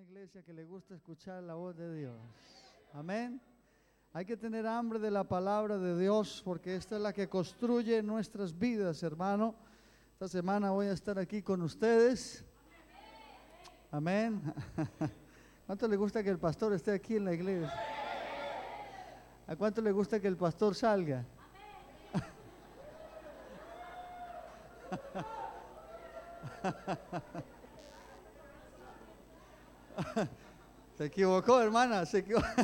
una iglesia que le gusta escuchar la voz de Dios. Amén. Hay que tener hambre de la palabra de Dios porque esta es la que construye nuestras vidas, hermano. Esta semana voy a estar aquí con ustedes. Amén. ¿Cuánto le gusta que el pastor esté aquí en la iglesia? ¿A cuánto le gusta que el pastor salga? Se equivocó, hermana, se equivocó.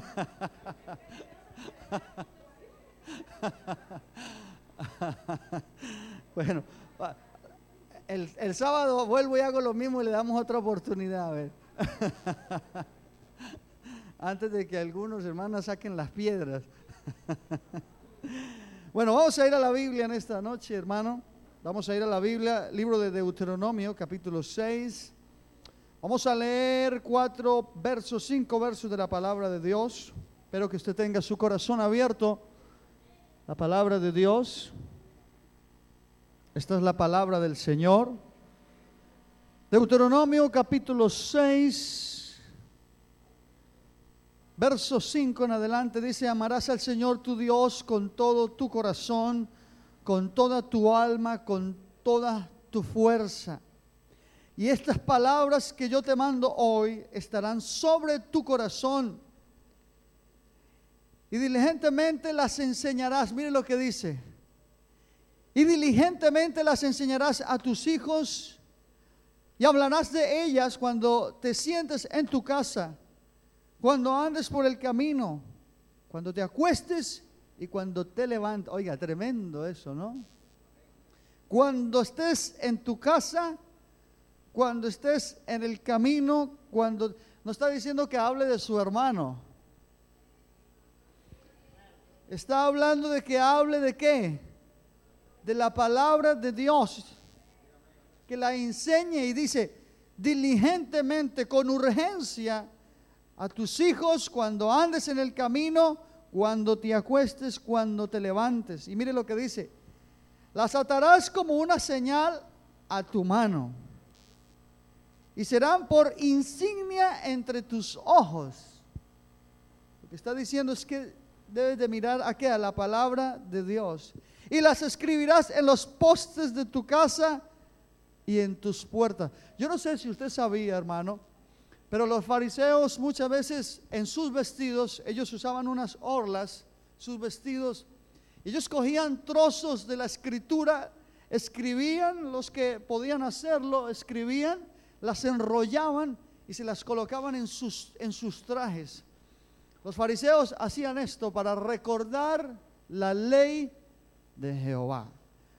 Bueno, el, el, sábado vuelvo y hago lo mismo y le damos otra oportunidad, a ver. Antes de que algunos hermanos saquen las piedras. Bueno, vamos a ir a la Biblia en esta noche, hermano. Vamos a ir a la Biblia, libro de Deuteronomio, capítulo 6. Vamos a leer cuatro versos, cinco versos de la palabra de Dios. Espero que usted tenga su corazón abierto. La palabra de Dios. Esta es la palabra del Señor. Deuteronomio capítulo 6, verso 5 en adelante dice, amarás al Señor tu Dios con todo tu corazón, con toda tu alma, con toda tu fuerza. Y estas palabras que yo te mando hoy estarán sobre tu corazón. Y diligentemente las enseñarás. Mire lo que dice. Y diligentemente las enseñarás a tus hijos y hablarás de ellas cuando te sientes en tu casa, cuando andes por el camino, cuando te acuestes y cuando te levantes. Oiga, tremendo eso, ¿no? Cuando estés en tu casa cuando estés en el camino, cuando no está diciendo que hable de su hermano. Está hablando de que hable de qué? De la palabra de Dios. Que la enseñe y dice diligentemente, con urgencia, a tus hijos cuando andes en el camino, cuando te acuestes, cuando te levantes. Y mire lo que dice. Las atarás como una señal a tu mano y serán por insignia entre tus ojos. Lo que está diciendo es que debes de mirar a qué? A la palabra de Dios. Y las escribirás en los postes de tu casa y en tus puertas. Yo no sé si usted sabía, hermano, pero los fariseos muchas veces en sus vestidos, ellos usaban unas orlas, sus vestidos, ellos cogían trozos de la escritura, escribían los que podían hacerlo, escribían las enrollaban y se las colocaban en sus, en sus trajes. Los fariseos hacían esto para recordar la ley de Jehová,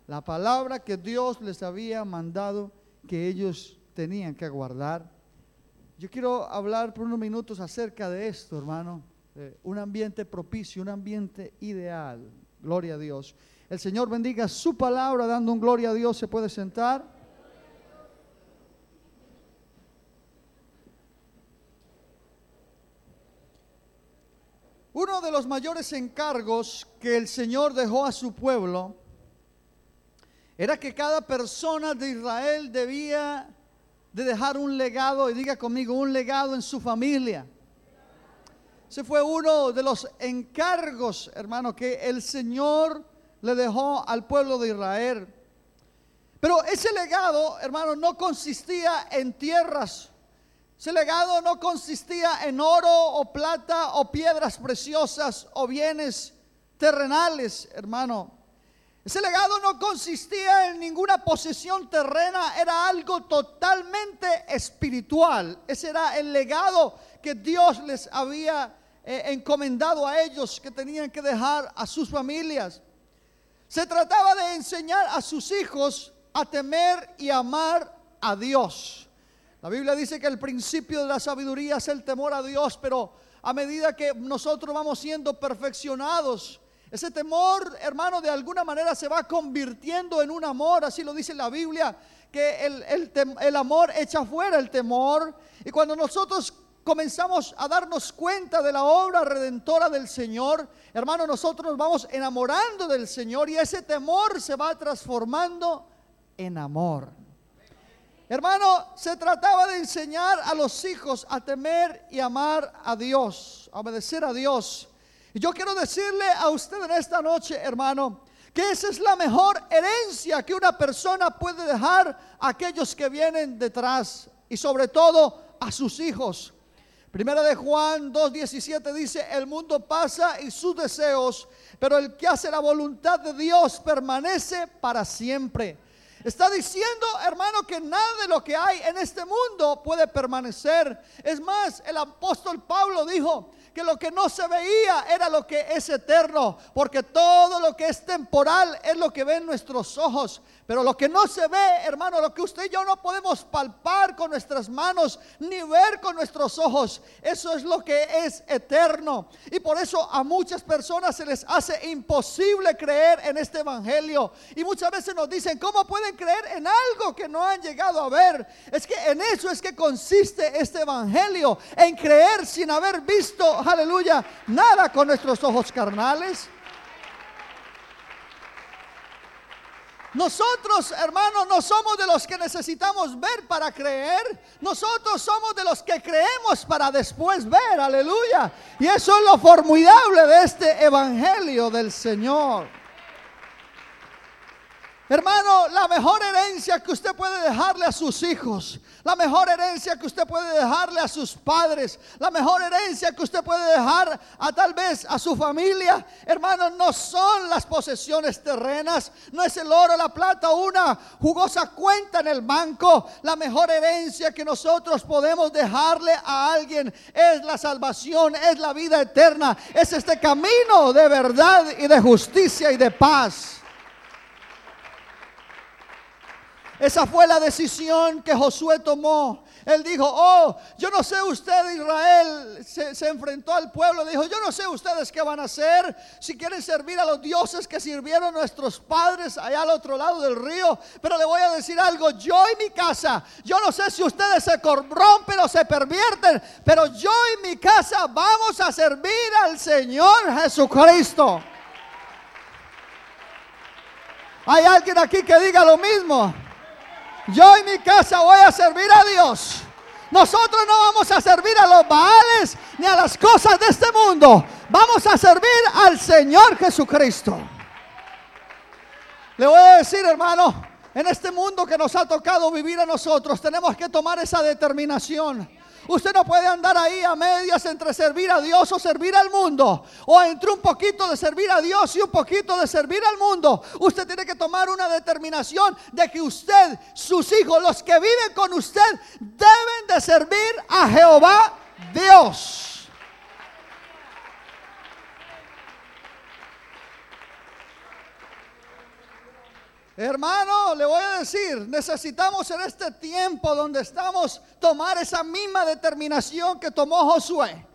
la palabra que Dios les había mandado que ellos tenían que guardar. Yo quiero hablar por unos minutos acerca de esto, hermano. un ambiente propicio, un ambiente ideal. Gloria a Dios. El Señor bendiga su palabra, dando un gloria a Dios. Se puede sentar. Uno de los mayores encargos que el Señor dejó a su pueblo era que cada persona de Israel debía de dejar un legado, y diga conmigo, un legado en su familia. Ese fue uno de los encargos, hermano, que el Señor le dejó al pueblo de Israel. Pero ese legado, hermano, no consistía en tierras ese legado no consistía en oro o plata o piedras preciosas o bienes terrenales, hermano. Ese legado no consistía en ninguna posesión terrena, era algo totalmente espiritual. Ese era el legado que Dios les había eh, encomendado a ellos que tenían que dejar a sus familias. Se trataba de enseñar a sus hijos a temer y amar a Dios. La Biblia dice que el principio de la sabiduría es el temor a Dios, pero a medida que nosotros vamos siendo perfeccionados, ese temor, hermano, de alguna manera se va convirtiendo en un amor, así lo dice la Biblia, que el, el amor echa fuera el temor. Y cuando nosotros comenzamos a darnos cuenta de la obra redentora del Señor, hermano, nosotros nos vamos enamorando del Señor y ese temor se va transformando en amor. Hermano, se trataba de enseñar a los hijos a temer y amar a Dios, a obedecer a Dios. Y yo quiero decirle a usted en esta noche, hermano, que esa es la mejor herencia que una persona puede dejar a aquellos que vienen detrás y sobre todo a sus hijos. Primera de Juan 2.17 dice, el mundo pasa y sus deseos, pero el que hace la voluntad de Dios permanece para siempre. Está diciendo, hermano, que nada de lo que hay en este mundo puede permanecer. Es más, el apóstol Pablo dijo que lo que no se veía era lo que es eterno, porque todo lo que es temporal es lo que ven nuestros ojos. Pero lo que no se ve, hermano, lo que usted y yo no podemos palpar con nuestras manos ni ver con nuestros ojos, eso es lo que es eterno. Y por eso a muchas personas se les hace imposible creer en este evangelio. Y muchas veces nos dicen, ¿cómo pueden creer en algo que no han llegado a ver? Es que en eso es que consiste este evangelio, en creer sin haber visto, aleluya, nada con nuestros ojos carnales. Nosotros, hermanos, no somos de los que necesitamos ver para creer. Nosotros somos de los que creemos para después ver. Aleluya. Y eso es lo formidable de este evangelio del Señor. Hermano, la mejor herencia que usted puede dejarle a sus hijos, la mejor herencia que usted puede dejarle a sus padres, la mejor herencia que usted puede dejar a tal vez a su familia, hermano, no son las posesiones terrenas, no es el oro, la plata, una jugosa cuenta en el banco. La mejor herencia que nosotros podemos dejarle a alguien es la salvación, es la vida eterna, es este camino de verdad y de justicia y de paz. Esa fue la decisión que Josué tomó. Él dijo, oh, yo no sé usted Israel, se, enfrentó al pueblo, dijo, yo no sé ustedes qué van a hacer, si quieren servir a los dioses que sirvieron nuestros padres allá al otro lado del río, pero le voy a decir algo, yo y mi casa, yo no sé si ustedes se corrompen o se pervierten, pero yo y mi casa vamos a servir al Señor Jesucristo. ¿Hay alguien aquí que diga lo mismo? Yo y mi casa voy a servir a Dios. Nosotros no vamos a servir a los baales ni a las cosas de este mundo. Vamos a servir al Señor Jesucristo. Le voy a decir, hermano, en este mundo que nos ha tocado vivir a nosotros, tenemos que tomar esa determinación. Usted no puede andar ahí a medias entre servir a Dios o servir al mundo. O entre un poquito de servir a Dios y un poquito de servir al mundo. Usted tiene que tomar una determinación de que usted, sus hijos, los que viven con usted, deben de servir a Jehová Dios. Hermano, le voy a decir, necesitamos en este tiempo donde estamos tomar esa misma determinación que tomó Josué.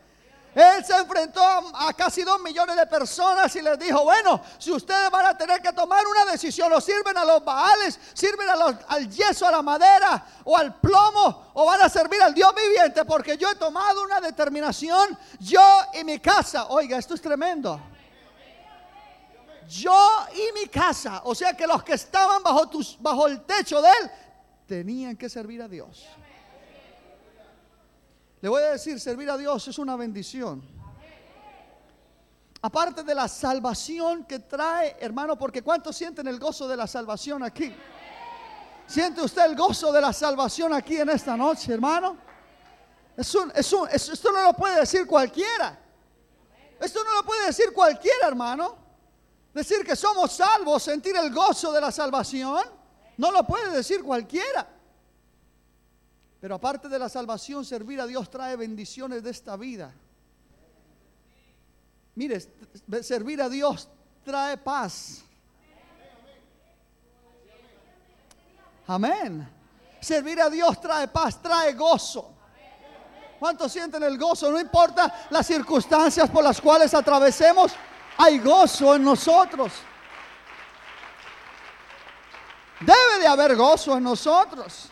Él se enfrentó a, casi dos millones de personas y les dijo, bueno, si ustedes van a tener que tomar una decisión, o sirven a los baales, sirven al yeso, a la madera o al plomo, o van a servir al Dios viviente, porque yo he tomado una determinación, yo y mi casa. Oiga, esto es tremendo yo y mi casa. O sea que los que estaban bajo, bajo el techo de él tenían que servir a Dios. Le voy a decir, servir a Dios es una bendición. Aparte de la salvación que trae, hermano, porque ¿cuántos sienten el gozo de la salvación aquí? ¿Siente usted el gozo de la salvación aquí en esta noche, hermano? Es un, es un, esto no lo puede decir cualquiera. Esto no lo puede decir cualquiera, hermano. Decir que somos salvos, sentir el gozo de la salvación, no lo puede decir cualquiera. Pero aparte de la salvación, servir a Dios trae bendiciones de esta vida. Mire, servir a Dios trae paz. Amén. Servir a Dios trae paz, trae gozo. ¿Cuántos sienten el gozo? No importa las circunstancias por las cuales atravesemos hay gozo en nosotros. Debe de haber gozo en nosotros.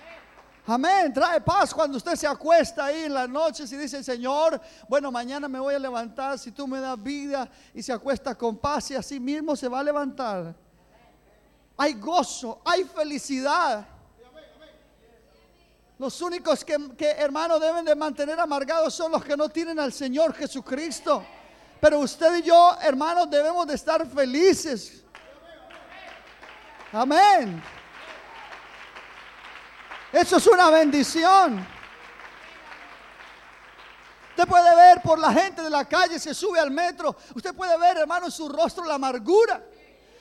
Amén. Trae paz cuando usted se acuesta ahí en las noches y dice, Señor, bueno, mañana me voy a levantar si tú me das vida y se acuesta con paz y así mismo se va a levantar. Hay gozo, hay felicidad. Los únicos que, que hermanos deben de mantener amargados son los que no tienen al Señor Jesucristo. Pero usted y yo, hermanos, debemos de estar felices. Amén. Eso es una bendición. Usted puede ver por la gente de la calle, se sube al metro. Usted puede ver, hermano, en su rostro la amargura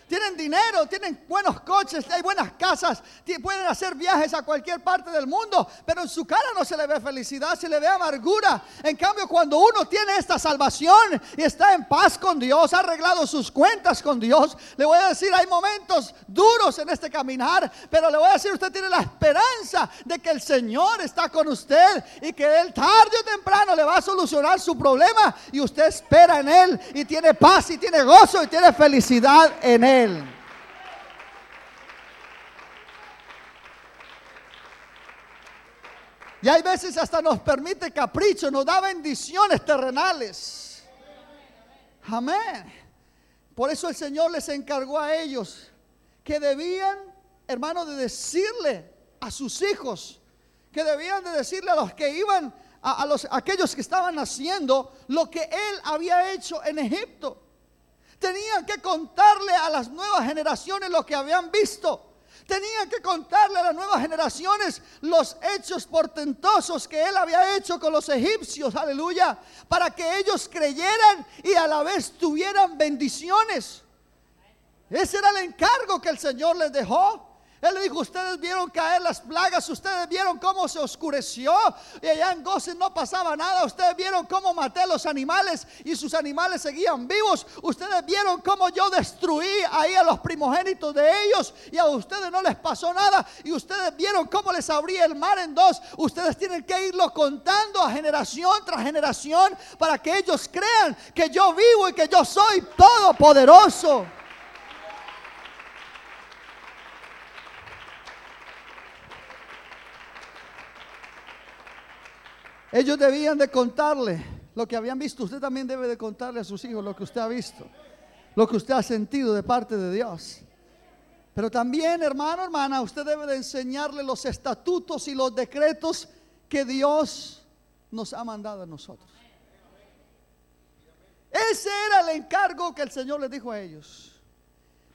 tienen dinero, tienen buenos coches, hay buenas casas, pueden hacer viajes a cualquier parte del mundo, pero en su cara no se le ve felicidad, se le ve amargura. En cambio, cuando uno tiene esta salvación y está en paz con Dios, ha arreglado sus cuentas con Dios, le voy a decir, hay momentos duros en este caminar, pero le voy a decir, usted tiene la esperanza de que el Señor está con usted y que Él tarde o temprano le va a solucionar su problema y usted espera en Él y tiene paz y tiene gozo y tiene felicidad en Él. Y hay veces hasta nos permite capricho, nos da bendiciones terrenales. Amén. Por eso el Señor les encargó a ellos que debían, hermano, de decirle a sus hijos, que debían de decirle a los que iban, a, los, aquellos que estaban haciendo lo que Él había hecho en Egipto. Tenían que contarle a las nuevas generaciones lo que habían visto. Tenían que contarle a las nuevas generaciones los hechos portentosos que él había hecho con los egipcios, aleluya, para que ellos creyeran y a la vez tuvieran bendiciones. Ese era el encargo que el Señor les dejó. Él le dijo, ustedes vieron caer las plagas, ustedes vieron cómo se oscureció y allá en Gozen no pasaba nada, ustedes vieron cómo maté a los animales y sus animales seguían vivos, ustedes vieron cómo yo destruí ahí a los primogénitos de ellos y a ustedes no les pasó nada y ustedes vieron cómo les abría el mar en dos, ustedes tienen que irlo contando a generación tras generación para que ellos crean que yo vivo y que yo soy todopoderoso. Ellos debían de contarle lo que habían visto. Usted también debe de contarle a sus hijos lo que usted ha visto, lo que usted ha sentido de parte de Dios. Pero también, hermano, hermana, usted debe de enseñarle los estatutos y los decretos que Dios nos ha mandado a nosotros. Ese era el encargo que el Señor les dijo a ellos.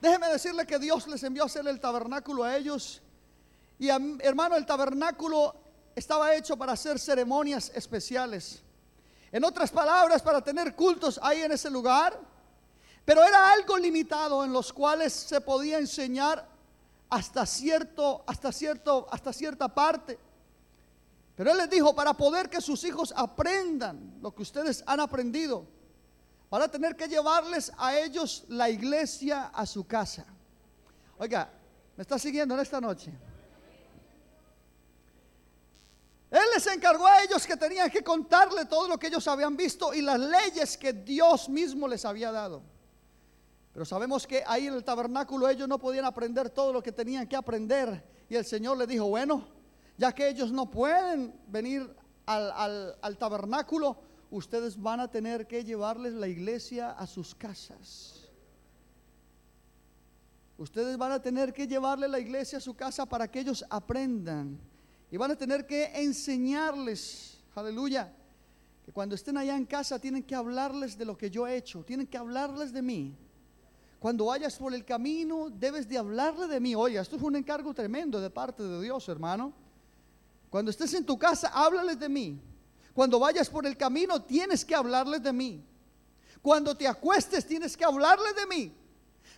Déjeme decirle que Dios les envió a hacer el tabernáculo a ellos. Y hermano, el tabernáculo estaba hecho para hacer ceremonias especiales. En otras palabras, para tener cultos ahí en ese lugar. Pero era algo limitado en los cuales se podía enseñar hasta cierto, hasta cierto, hasta cierta parte. Pero él les dijo, para poder que sus hijos aprendan lo que ustedes han aprendido, van a tener que llevarles a ellos la iglesia a su casa. Oiga, ¿me está siguiendo en esta noche? Él les encargó a ellos que tenían que contarle todo lo que ellos habían visto y las leyes que Dios mismo les había dado. Pero sabemos que ahí en el tabernáculo ellos no podían aprender todo lo que tenían que aprender. Y el Señor les dijo, bueno, ya que ellos no pueden venir al, al tabernáculo, ustedes van a tener que llevarles la iglesia a sus casas. Ustedes van a tener que llevarle la iglesia a su casa para que ellos aprendan y van a tener que enseñarles, aleluya, que cuando estén allá en casa tienen que hablarles de lo que yo he hecho, tienen que hablarles de mí. Cuando vayas por el camino, debes de hablarle de mí. Oye, esto es un encargo tremendo de parte de Dios, hermano. Cuando estés en tu casa, háblales de mí. Cuando vayas por el camino, tienes que hablarles de mí. Cuando te acuestes, tienes que hablarles de mí.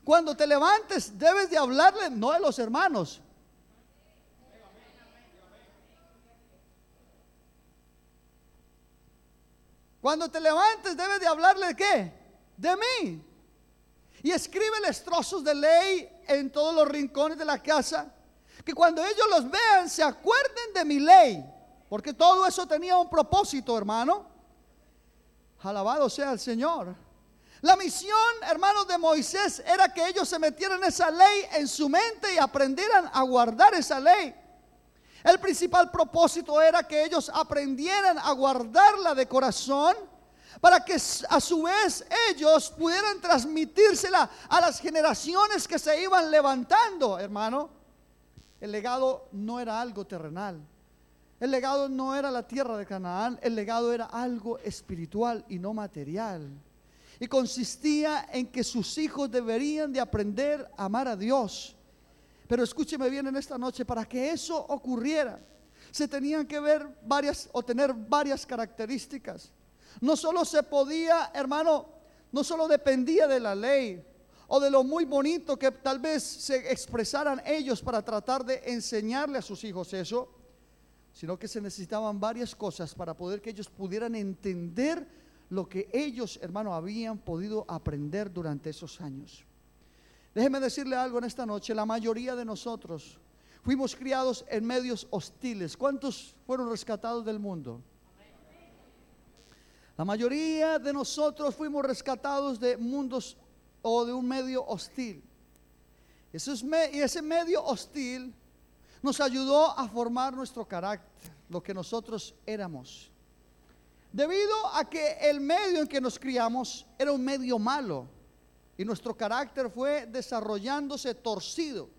Cuando te levantes, debes de hablarle, no de los hermanos, Cuando te levantes debes de hablarle de qué? De mí. Y escríbeles trozos de ley en todos los rincones de la casa. Que cuando ellos los vean se acuerden de mi ley. Porque todo eso tenía un propósito, hermano. Alabado sea el Señor. La misión, hermanos, de Moisés era que ellos se metieran esa ley en su mente y aprendieran a guardar esa ley. El principal propósito era que ellos aprendieran a guardarla de corazón para que a su vez ellos pudieran transmitírsela a las generaciones que se iban levantando, hermano. El legado no era algo terrenal. El legado no era la tierra de Canaán, el legado era algo espiritual y no material. Y consistía en que sus hijos deberían de aprender a amar a Dios. Pero escúcheme bien en esta noche, para que eso ocurriera, se tenían que ver varias o tener varias características. No solo se podía, hermano, no solo dependía de la ley o de lo muy bonito que tal vez se expresaran ellos para tratar de enseñarle a sus hijos eso, sino que se necesitaban varias cosas para poder que ellos pudieran entender lo que ellos, hermano, habían podido aprender durante esos años. Déjeme decirle algo en esta noche, la mayoría de nosotros fuimos criados en medios hostiles. ¿Cuántos fueron rescatados del mundo? La mayoría de nosotros fuimos rescatados de mundos o de un medio hostil. y ese medio hostil nos ayudó a formar nuestro carácter, lo que nosotros éramos. Debido a que el medio en que nos criamos era un medio malo y nuestro carácter fue desarrollándose torcido.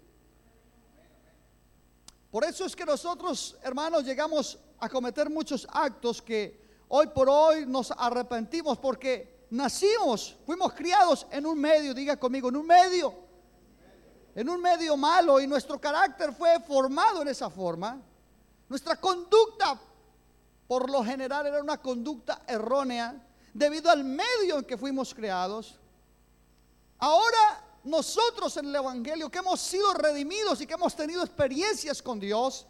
Por eso es que nosotros, hermanos, llegamos a cometer muchos actos que hoy por hoy nos arrepentimos porque nacimos, fuimos criados en un medio, diga conmigo, en un medio, en un medio malo y nuestro carácter fue formado en esa forma. Nuestra conducta, por lo general, era una conducta errónea debido al medio en que fuimos creados. Ahora nosotros en el Evangelio que hemos sido redimidos y que hemos tenido experiencias con Dios,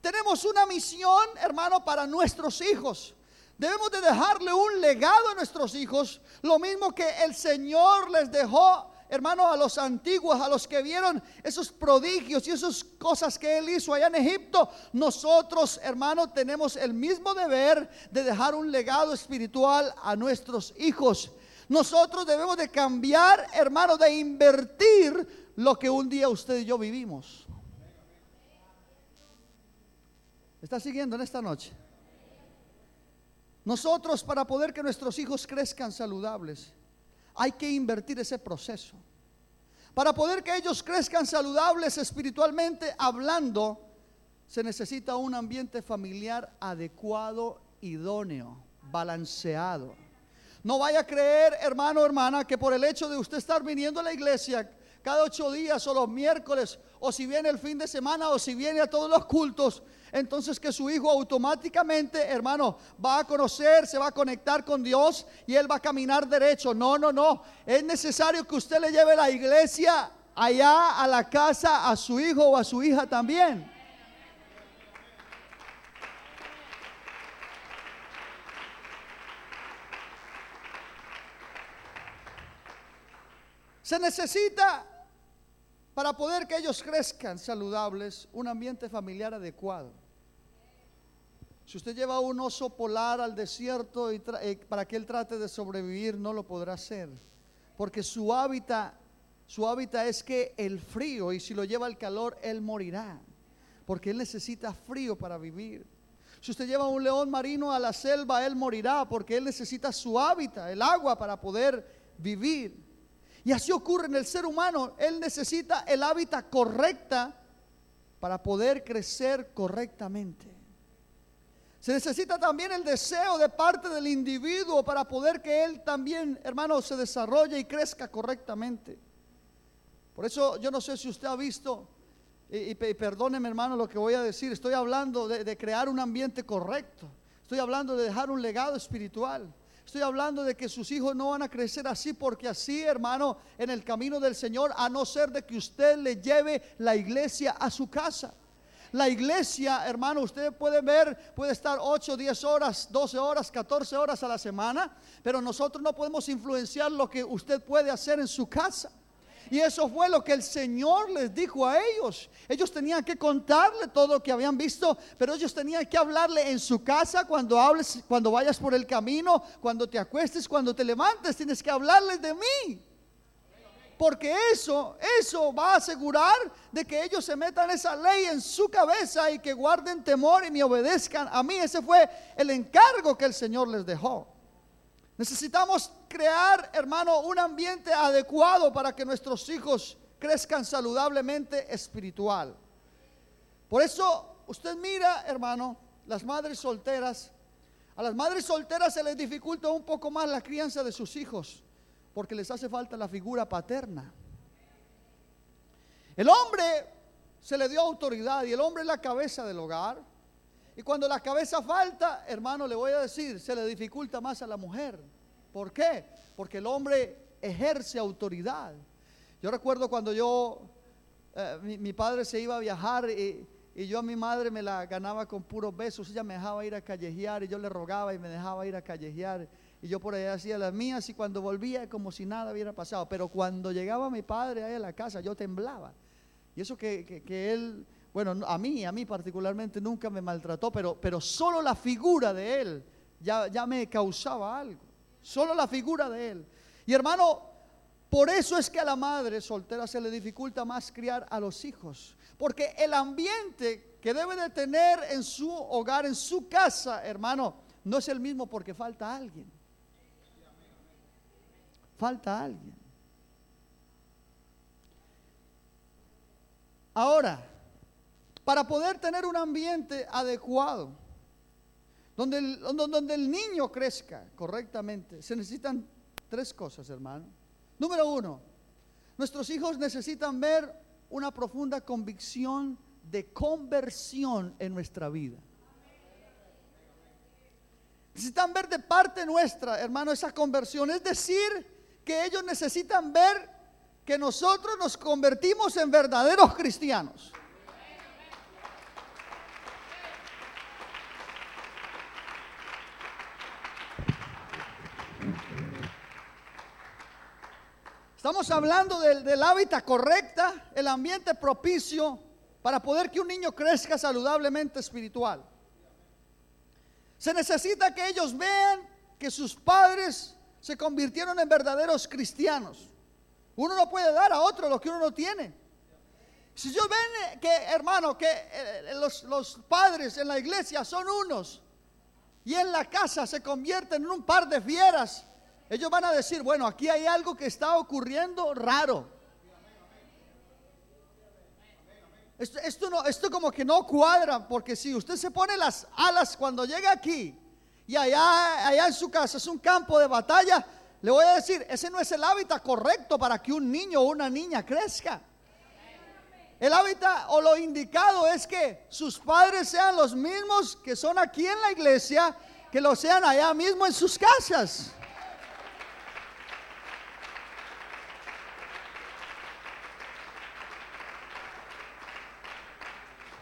tenemos una misión, hermano, para nuestros hijos. Debemos de dejarle un legado a nuestros hijos, lo mismo que el Señor les dejó, hermano, a los antiguos, a los que vieron esos prodigios y esas cosas que Él hizo allá en Egipto. Nosotros, hermano, tenemos el mismo deber de dejar un legado espiritual a nuestros hijos. Nosotros debemos de cambiar, hermano, de invertir lo que un día usted y yo vivimos. ¿Está siguiendo en esta noche? Nosotros para poder que nuestros hijos crezcan saludables, hay que invertir ese proceso. Para poder que ellos crezcan saludables espiritualmente hablando, se necesita un ambiente familiar adecuado, idóneo, balanceado. No vaya a creer, hermano o hermana, que por el hecho de usted estar viniendo a la iglesia cada ocho días o los miércoles, o si viene el fin de semana, o si viene a todos los cultos, entonces que su hijo automáticamente, hermano, va a conocer, se va a conectar con Dios y él va a caminar derecho. No, no, no. Es necesario que usted le lleve la iglesia allá a la casa a su hijo o a su hija también. Se necesita para poder que ellos crezcan saludables, un ambiente familiar adecuado. Si usted lleva un oso polar al desierto y eh, para que él trate de sobrevivir, no lo podrá hacer. Porque su hábitat, su hábitat es que el frío, y si lo lleva al calor, él morirá. Porque él necesita frío para vivir. Si usted lleva un león marino a la selva, él morirá porque él necesita su hábitat, el agua para poder vivir. Y así ocurre en el ser humano. Él necesita el hábitat correcta para poder crecer correctamente. Se necesita también el deseo de parte del individuo para poder que él también, hermano, se desarrolle y crezca correctamente. Por eso yo no sé si usted ha visto, y, perdóneme hermano lo que voy a decir, estoy hablando de crear un ambiente correcto, estoy hablando de dejar un legado espiritual. Estoy hablando de que sus hijos no van a crecer así porque así, hermano, en el camino del Señor, a no ser de que usted le lleve la iglesia a su casa. La iglesia, hermano, usted puede ver, puede estar 8, 10 horas, 12 horas, 14 horas a la semana, pero nosotros no podemos influenciar lo que usted puede hacer en su casa. Y eso fue lo que el Señor les dijo a ellos. Ellos tenían que contarle todo lo que habían visto, pero ellos tenían que hablarle en su casa cuando hables, cuando vayas por el camino, cuando te acuestes, cuando te levantes, tienes que hablarles de mí. Porque eso, eso va a asegurar de que ellos se metan esa ley en su cabeza y que guarden temor y me obedezcan a mí. Ese fue el encargo que el Señor les dejó. Necesitamos crear, hermano, un ambiente adecuado para que nuestros hijos crezcan saludablemente espiritual. Por eso usted mira, hermano, las madres solteras, a las madres solteras se les dificulta un poco más la crianza de sus hijos, porque les hace falta la figura paterna. El hombre se le dio autoridad y el hombre es la cabeza del hogar. Y cuando la cabeza falta, hermano, le voy a decir, se le dificulta más a la mujer. ¿Por qué? Porque el hombre ejerce autoridad. Yo recuerdo cuando yo, eh, mi, padre se iba a viajar y, yo a mi madre me la ganaba con puros besos. Ella me dejaba ir a callejear y yo le rogaba y me dejaba ir a callejear. Y yo por allá hacía las mías y cuando volvía como si nada hubiera pasado. Pero cuando llegaba mi padre ahí a la casa yo temblaba. Y eso que- que él, bueno, a mí, a mí particularmente nunca me maltrató, pero, pero solo la figura de él ya, ya me causaba algo. Solo la figura de él. Y hermano, por eso es que a la madre soltera se le dificulta más criar a los hijos. Porque el ambiente que debe de tener en su hogar, en su casa, hermano, no es el mismo porque falta alguien. Falta alguien. Ahora, para poder tener un ambiente adecuado, donde el, donde- el niño crezca correctamente, se necesitan tres cosas, hermano. Número uno, nuestros hijos necesitan ver una profunda convicción de conversión en nuestra vida. Necesitan ver de parte nuestra, hermano, esa conversión. Es decir, que ellos necesitan ver que nosotros nos convertimos en verdaderos cristianos. Estamos hablando del, hábitat correcta, el ambiente propicio para poder que un niño crezca saludablemente espiritual. Se necesita que ellos vean que sus padres se convirtieron en verdaderos cristianos. Uno no puede dar a otro lo que uno no tiene. Si yo ven eh, que, hermano, que eh, los, los padres en la iglesia son unos y en la casa se convierten en un par de fieras, ellos van a decir, bueno, aquí hay algo que está ocurriendo raro. Esto, esto no, esto como que no cuadra, porque si usted se pone las alas cuando llega aquí y allá, allá en su casa es un campo de batalla, le voy a decir, ese no es el hábitat correcto para que un niño o una niña crezca. El hábitat o lo indicado es que sus padres sean los mismos que son aquí en la iglesia, que lo sean allá mismo en sus casas.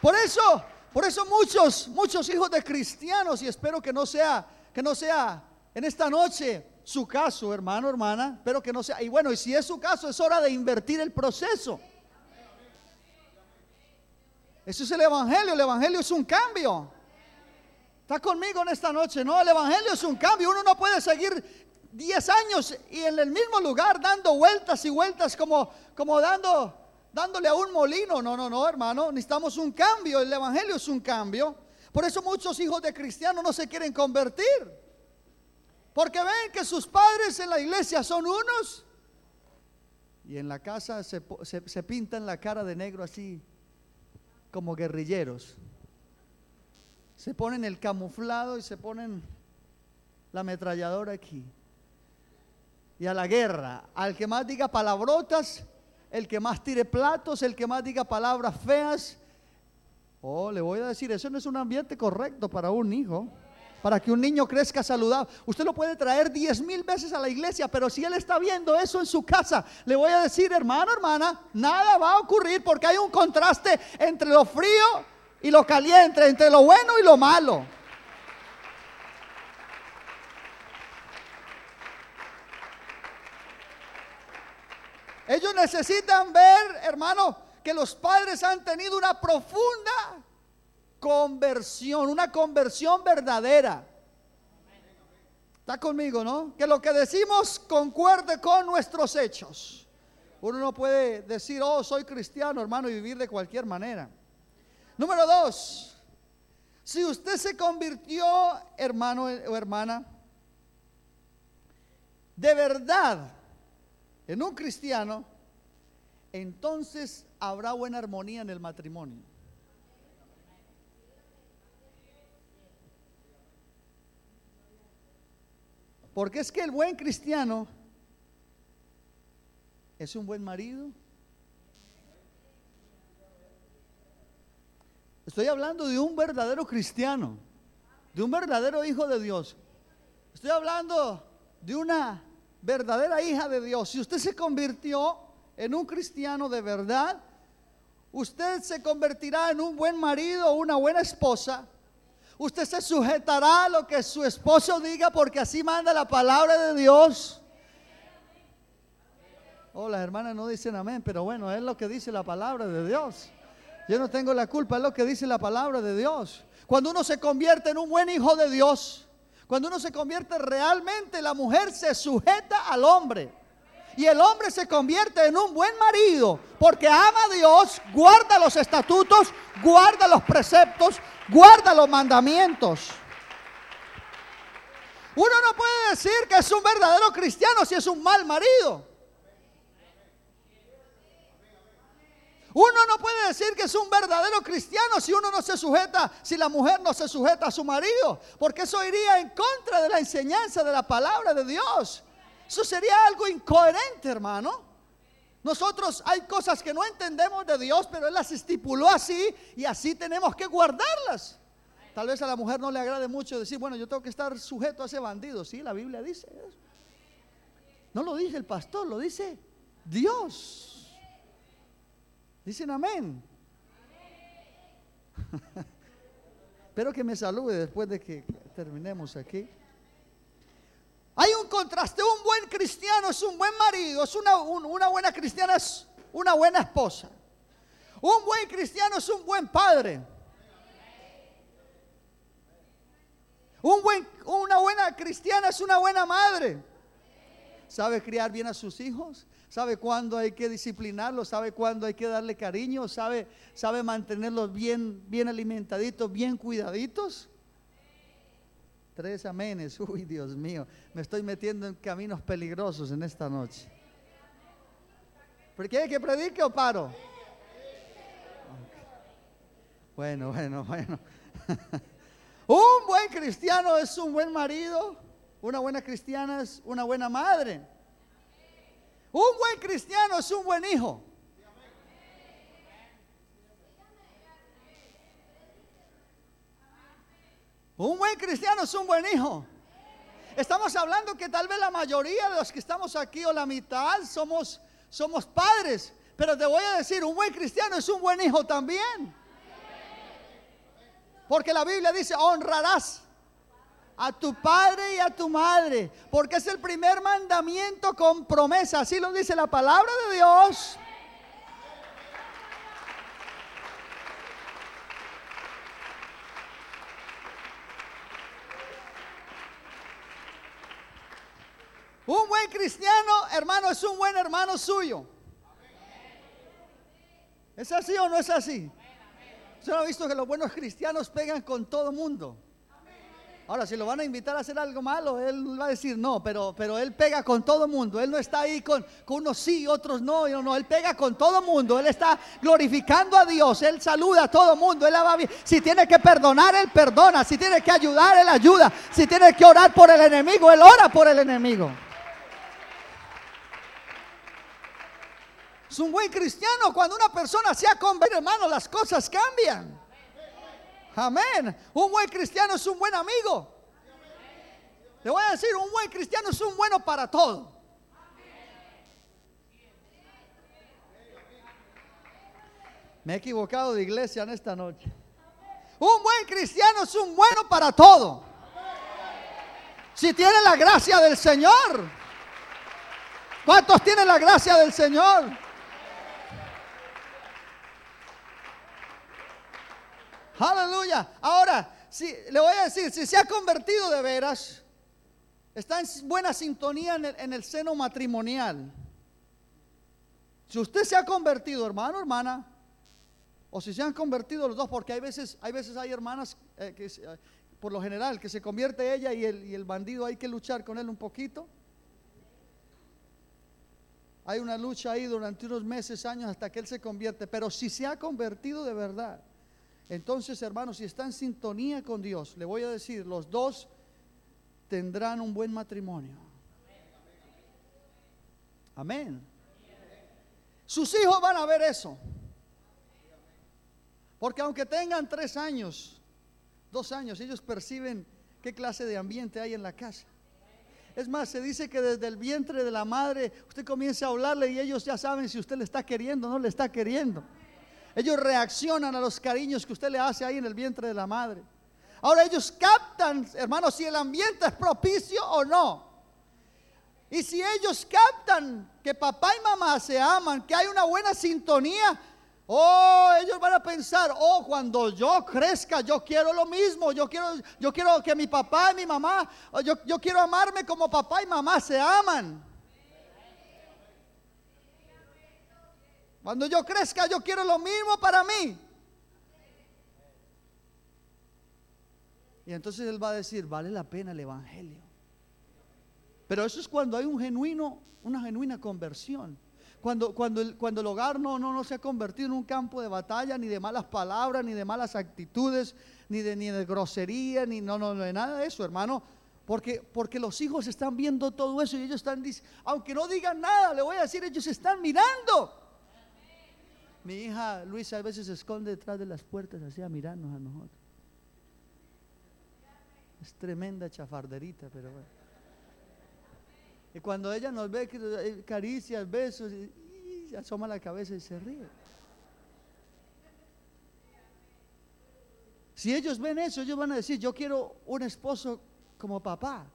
Por eso, por eso muchos, muchos hijos de cristianos, y espero que no sea, que no sea en esta noche su caso, hermano, hermana, pero que no sea. Y bueno, y si es su caso, es hora de invertir el proceso. Eso es el Evangelio, el Evangelio es un cambio. Está conmigo en esta noche, ¿no? El Evangelio es un cambio. Uno no puede seguir 10 años y en el mismo lugar dando vueltas y vueltas como, como dando, dándole a un molino. No, no, no, hermano. Necesitamos un cambio. El Evangelio es un cambio. Por eso muchos hijos de cristianos no se quieren convertir. Porque ven que sus padres en la iglesia son unos y en la casa se, se pintan la cara de negro así como guerrilleros. Se ponen el camuflado y se ponen la ametralladora aquí. Y a la guerra, al que más diga palabrotas, el que más tire platos, el que más diga palabras feas. Oh, le voy a decir, eso no es un ambiente correcto para un hijo. Para que un niño crezca saludable. Usted lo puede traer diez mil veces a la iglesia, pero si él está viendo eso en su casa, le voy a decir, hermano, hermana, nada va a ocurrir porque hay un contraste entre lo frío y lo caliente, entre lo bueno y lo malo. Ellos necesitan ver, hermano, que los padres han tenido una profunda conversión, una conversión verdadera. Está conmigo, ¿no? Que lo que decimos concuerde con nuestros hechos. Uno no puede decir, oh, soy cristiano, hermano, y vivir de cualquier manera. Número dos, si usted se convirtió, hermano o hermana, de verdad en un cristiano, entonces habrá buena armonía en el matrimonio. Porque es que el buen cristiano es un buen marido. Estoy hablando de un verdadero cristiano, de un verdadero hijo de Dios. Estoy hablando de una verdadera hija de Dios. Si usted se convirtió en un cristiano de verdad, usted se convertirá en un buen marido o una buena esposa. Usted se sujetará a lo que su esposo diga porque así manda la palabra de Dios. Oh, las hermanas no dicen amén, pero bueno, es lo que dice la palabra de Dios. Yo no tengo la culpa, es lo que dice la palabra de Dios. Cuando uno se convierte en un buen hijo de Dios, cuando uno se convierte realmente, la mujer se sujeta al hombre. Y el hombre se convierte en un buen marido porque ama a Dios, guarda los estatutos, guarda los preceptos, guarda los mandamientos. Uno no puede decir que es un verdadero cristiano si es un mal marido. Uno no puede decir que es un verdadero cristiano si uno no se sujeta, si la mujer no se sujeta a su marido, porque eso iría en contra de la enseñanza de la palabra de Dios. Eso sería algo incoherente, hermano. Nosotros hay cosas que no entendemos de Dios, pero Él las estipuló así y así tenemos que guardarlas. Tal vez a la mujer no le agrade mucho decir, bueno, yo tengo que estar sujeto a ese bandido. Sí, la Biblia dice eso. No lo dice el pastor, lo dice Dios. Dicen amén. Espero que me salude después de que terminemos aquí. Hay un contraste, un buen cristiano es un buen marido, es una, una buena cristiana es una buena esposa. Un buen cristiano es un buen padre. Un buen, una buena cristiana es una buena madre. ¿Sabe criar bien a sus hijos? Sabe cuándo hay que disciplinarlos, sabe cuándo hay que darle cariño, sabe, sabe mantenerlos bien, bien alimentaditos, bien cuidaditos. Tres amenes, uy Dios mío, me estoy metiendo en caminos peligrosos en esta noche. ¿Por qué? ¿Que predique o paro? Bueno, bueno, bueno. un buen cristiano es un buen marido, una buena cristiana es una buena madre. Un buen cristiano es un buen hijo. Un buen cristiano es un buen hijo. Estamos hablando que tal vez la mayoría de los que estamos aquí o la mitad somos, somos padres. Pero te voy a decir, un buen cristiano es un buen hijo también. Porque la Biblia dice, honrarás a tu padre y a tu madre, porque es el primer mandamiento con promesa, así lo dice la palabra de Dios. Un buen cristiano, hermano, es un buen hermano suyo. ¿Es así o no es así? ¿Usted ha visto que los buenos cristianos pegan con todo mundo? Ahora, si lo van a invitar a hacer algo malo, él va a decir no, pero, pero él pega con todo mundo. Él no está ahí con, con unos sí, otros no, no, no. Él pega con todo mundo. Él está glorificando a Dios. Él saluda a todo mundo. Él va Si tiene que perdonar, él perdona. Si tiene que ayudar, él ayuda. Si tiene que orar por el enemigo, él ora por el enemigo. Es un buen cristiano cuando una persona se ha convertido, hermano, las cosas cambian. Amén. Un buen cristiano es un buen amigo. Le voy a decir, un buen cristiano es un bueno para todo. Me he equivocado de iglesia en esta noche. Un buen cristiano es un bueno para todo. Si tiene la gracia del Señor. ¿Cuántos tienen la gracia del Señor? Aleluya. Ahora, si, le voy a decir, si se ha convertido de veras, está en buena sintonía en el, en el seno matrimonial. Si usted se ha convertido, hermano, hermana, o si se han convertido los dos, porque hay veces hay, veces hay hermanas eh, que, eh, por lo general, que se convierte ella y el, y el bandido hay que luchar con él un poquito. Hay una lucha ahí durante unos meses, años, hasta que él se convierte. Pero si se ha convertido de verdad, entonces, hermanos, si está en sintonía con Dios, le voy a decir, los dos tendrán un buen matrimonio. Amén. Sus hijos van a ver eso. Porque aunque tengan tres años, dos años, ellos perciben qué clase de ambiente hay en la casa. Es más, se dice que desde el vientre de la madre usted comienza a hablarle y ellos ya saben si usted le está queriendo o no le está queriendo. Ellos reaccionan a los cariños que usted le hace ahí en el vientre de la madre. Ahora ellos captan, hermanos, si el ambiente es propicio o no. Y si ellos captan que papá y mamá se aman, que hay una buena sintonía, Oh, ellos van a pensar, oh, cuando yo crezca, yo quiero lo mismo, yo quiero, yo quiero que mi papá y mi mamá, yo, yo quiero amarme como papá y mamá se aman. Cuando yo crezca, yo quiero lo mismo para mí. Y entonces él va a decir, vale la pena el Evangelio. Pero eso es cuando hay un genuino, una genuina conversión. Cuando, cuando, el, hogar no se ha convertido en un campo de batalla, ni de malas palabras, ni de malas actitudes, ni de, ni de grosería, ni no, no, no, de nada de eso, hermano. Porque, porque los hijos están viendo todo eso y ellos están, aunque no digan nada, le voy a decir, ellos están mirando. Mi hija Luisa a veces se esconde detrás de las puertas así a mirarnos a nosotros. Es tremenda chafarderita, pero bueno. Y cuando ella nos ve, eh, caricias, besos, y, asoma la cabeza y se ríe. Si ellos ven eso, ellos van a decir, yo quiero un esposo como papá.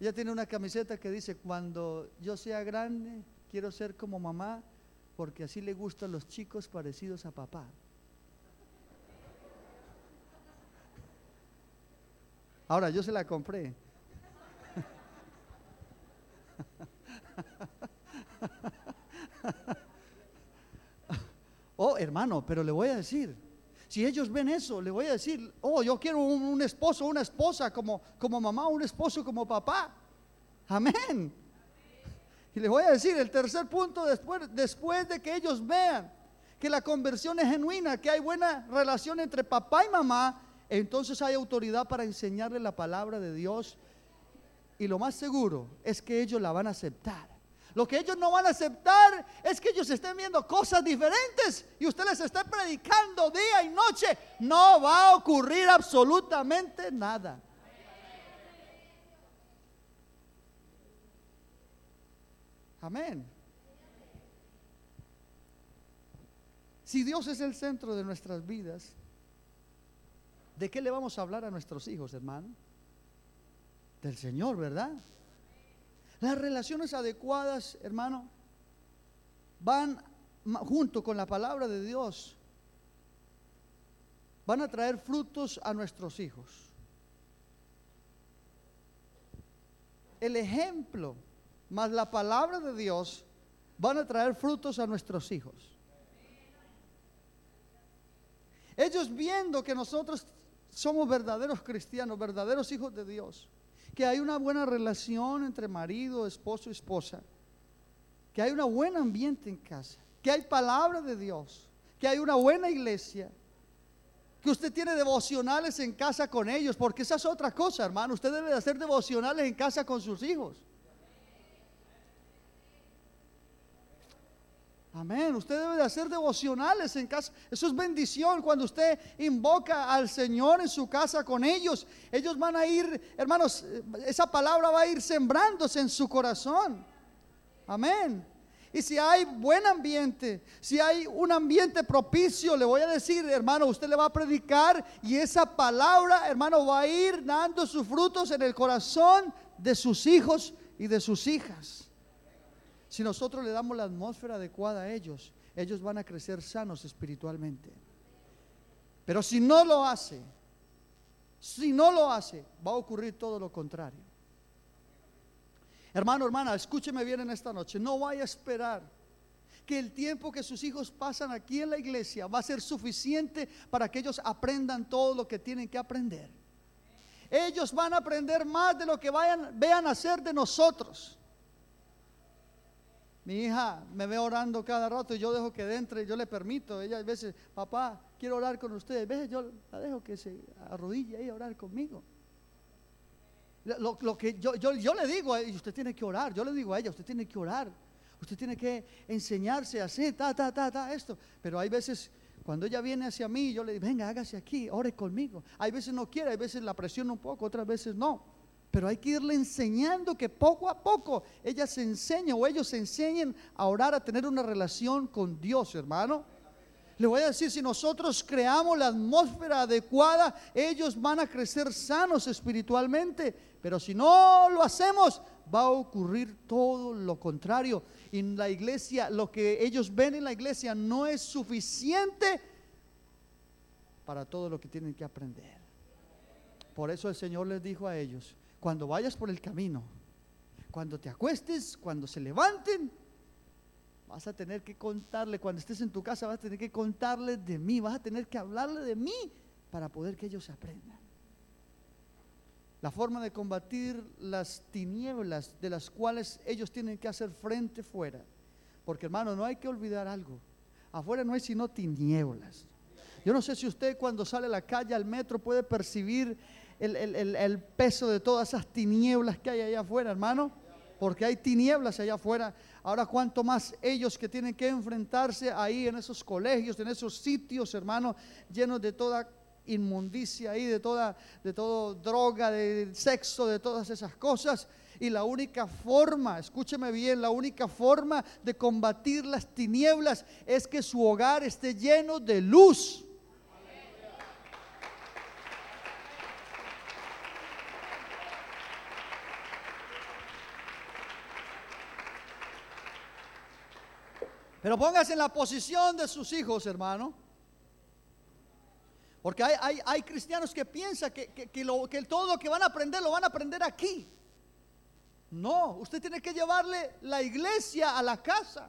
Ella tiene una camiseta que dice, cuando yo sea grande, quiero ser como mamá, porque así le gustan los chicos parecidos a papá. Ahora, yo se la compré. oh, hermano, pero le voy a decir, si ellos ven eso, le voy a decir, oh, yo quiero un, esposo, una esposa como, como mamá, un esposo como papá. Amén. Y le voy a decir, el tercer punto, después, después de que ellos vean que la conversión es genuina, que hay buena relación entre papá y mamá, entonces hay autoridad para enseñarle la palabra de Dios y lo más seguro es que ellos la van a aceptar. Lo que ellos no van a aceptar es que ellos estén viendo cosas diferentes y usted les está predicando día y noche. No va a ocurrir absolutamente nada. Amén. Si Dios es el centro de nuestras vidas, ¿de qué le vamos a hablar a nuestros hijos, hermano? del Señor, ¿verdad? Las relaciones adecuadas, hermano, van junto con la palabra de Dios, van a traer frutos a nuestros hijos. El ejemplo más la palabra de Dios van a traer frutos a nuestros hijos. Ellos viendo que nosotros somos verdaderos cristianos, verdaderos hijos de Dios, que hay una buena relación entre marido, esposo y esposa, que hay un buen ambiente en casa, que hay palabra de Dios, que hay una buena iglesia, que usted tiene devocionales en casa con ellos, porque esa es otra cosa, hermano. Usted debe de hacer devocionales en casa con sus hijos. Amén. Usted debe de hacer devocionales en casa. Eso es bendición cuando usted invoca al Señor en su casa con ellos. Ellos van a ir, hermanos, esa palabra va a ir sembrándose en su corazón. Amén. Y si hay buen ambiente, si hay un ambiente propicio, le voy a decir, hermano, usted le va a predicar y esa palabra, hermano, va a ir dando sus frutos en el corazón de sus hijos y de sus hijas. Si nosotros le damos la atmósfera adecuada a ellos, ellos van a crecer sanos espiritualmente. Pero si no lo hace, si no lo hace, va a ocurrir todo lo contrario. Hermano, hermana, escúcheme bien en esta noche. No vaya a esperar que el tiempo que sus hijos pasan aquí en la iglesia va a ser suficiente para que ellos aprendan todo lo que tienen que aprender. Ellos van a aprender más de lo que vayan, vean hacer de nosotros. Mi hija me ve orando cada rato y yo dejo que entre y yo le permito. Ella a veces, papá, quiero orar con ustedes. A veces yo la dejo que se arrodille ahí a orar conmigo. Lo, que yo, yo, yo le digo usted tiene que orar. Yo le digo a ella, usted tiene que orar. Usted tiene que enseñarse a hacer ta, ta, ta, ta, esto. Pero hay veces, cuando ella viene hacia mí, yo le digo, venga, hágase aquí, ore conmigo. Hay veces no quiere, hay veces la presiona un poco, otras veces no. Pero hay que irle enseñando que poco a poco ella se enseña o ellos se enseñen a orar, a tener una relación con Dios, hermano. Le voy a decir, si nosotros creamos la atmósfera adecuada, ellos van a crecer sanos espiritualmente. Pero si no lo hacemos, va a ocurrir todo lo contrario. En la iglesia, lo que ellos ven en la iglesia no es suficiente para todo lo que tienen que aprender. Por eso el Señor les dijo a ellos, cuando vayas por el camino, cuando te acuestes, cuando se levanten, vas a tener que contarle, cuando estés en tu casa, vas a tener que contarle de mí, vas a tener que hablarle de mí para poder que ellos aprendan. La forma de combatir las tinieblas de las cuales ellos tienen que hacer frente fuera. Porque hermano, no hay que olvidar algo. Afuera no hay sino tinieblas. Yo no sé si usted cuando sale a la calle, al metro, puede percibir el, peso de todas esas tinieblas que hay allá afuera, hermano. Porque hay tinieblas allá afuera. Ahora, cuánto más ellos que tienen que enfrentarse ahí en esos colegios, en esos sitios, hermano, llenos de toda inmundicia ahí, de toda, de todo droga, de sexo, de todas esas cosas. Y la única forma, escúcheme bien, la única forma de combatir las tinieblas es que su hogar esté lleno de luz. Pero póngase en la posición de sus hijos, hermano. Porque hay, cristianos que piensan que, que, todo lo que van a aprender lo van a aprender aquí. No, usted tiene que llevarle la iglesia a la casa.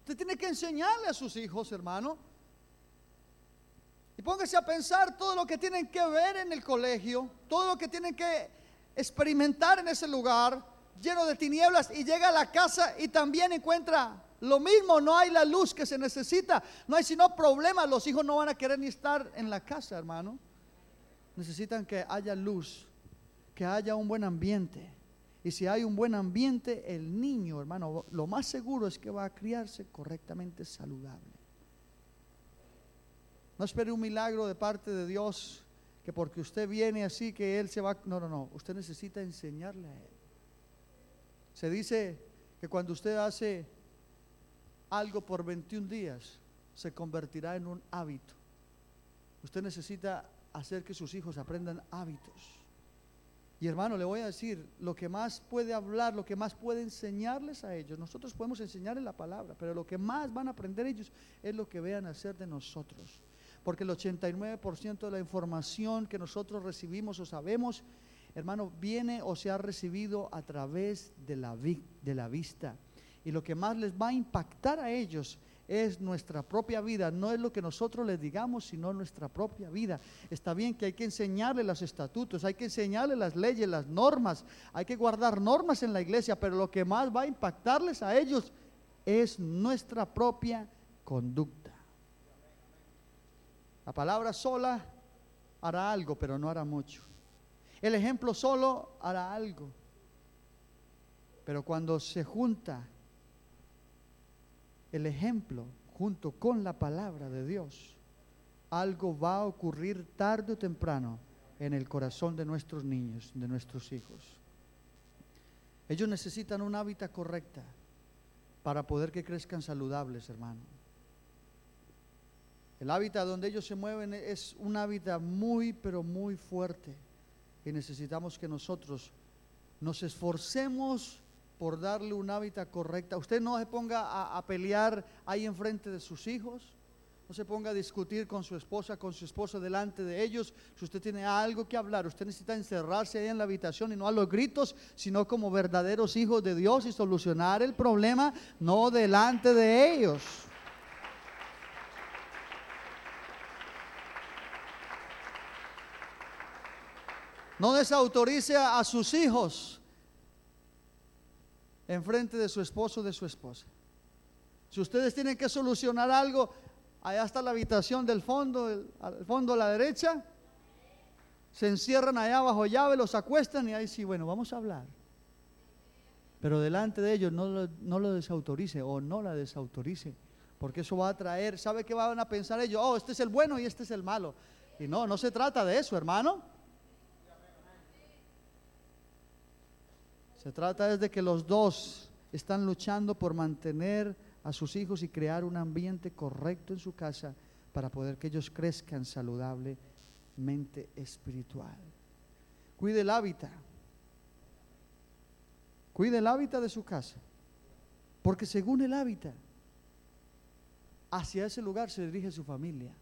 Usted tiene que enseñarle a sus hijos, hermano. Y póngase a pensar todo lo que tienen que ver en el colegio, todo lo que tienen que experimentar en ese lugar lleno de tinieblas y llega a la casa y también encuentra lo mismo, no hay la luz que se necesita, no hay sino problemas, los hijos no van a querer ni estar en la casa, hermano. Necesitan que haya luz, que haya un buen ambiente. Y si hay un buen ambiente, el niño, hermano, lo más seguro es que va a criarse correctamente saludable. No espere un milagro de parte de Dios, que porque usted viene así, que Él se va... No, no, no, usted necesita enseñarle a Él. Se dice que cuando usted hace algo por 21 días se convertirá en un hábito. Usted necesita hacer que sus hijos aprendan hábitos. Y hermano, le voy a decir, lo que más puede hablar, lo que más puede enseñarles a ellos, nosotros podemos enseñarles la palabra, pero lo que más van a aprender ellos es lo que vean hacer de nosotros. Porque el 89% de la información que nosotros recibimos o sabemos, hermano, viene o se ha recibido a través de la, de la vista. Y lo que más les va a impactar a ellos es nuestra propia vida, no es lo que nosotros les digamos, sino nuestra propia vida. Está bien que hay que enseñarle los estatutos, hay que enseñarle las leyes, las normas, hay que guardar normas en la iglesia, pero lo que más va a impactarles a ellos es nuestra propia conducta. La palabra sola hará algo, pero no hará mucho. El ejemplo solo hará algo, pero cuando se junta el ejemplo junto con la palabra de Dios, algo va a ocurrir tarde o temprano en el corazón de nuestros niños, de nuestros hijos. Ellos necesitan un hábitat correcta para poder que crezcan saludables, hermano. El hábitat donde ellos se mueven es un hábitat muy, pero muy fuerte. Y necesitamos que nosotros nos esforcemos por darle un hábitat correcta. Usted no se ponga a, pelear ahí enfrente de sus hijos. No se ponga a discutir con su esposa, con su esposo delante de ellos. Si usted tiene algo que hablar, usted necesita encerrarse ahí en la habitación y no a los gritos, sino como verdaderos hijos de Dios y solucionar el problema, no delante de ellos. No desautorice a sus hijos enfrente de su esposo o de su esposa. Si ustedes tienen que solucionar algo, allá está la habitación del fondo, el- al fondo a la derecha. Se encierran allá bajo llave, los acuestan y ahí sí, bueno, vamos a hablar. Pero delante de ellos no lo, no lo desautorice o no la desautorice, porque eso va a traer, ¿sabe qué van a pensar ellos? Oh, este es el bueno y este es el malo. Y no, no se trata de eso, hermano. Se trata es de que los dos están luchando por mantener a sus hijos y crear un ambiente correcto en su casa para poder que ellos crezcan saludablemente espiritual. Cuide el hábitat. Cuide el hábitat de su casa. Porque según el hábitat, hacia ese lugar se dirige su familia.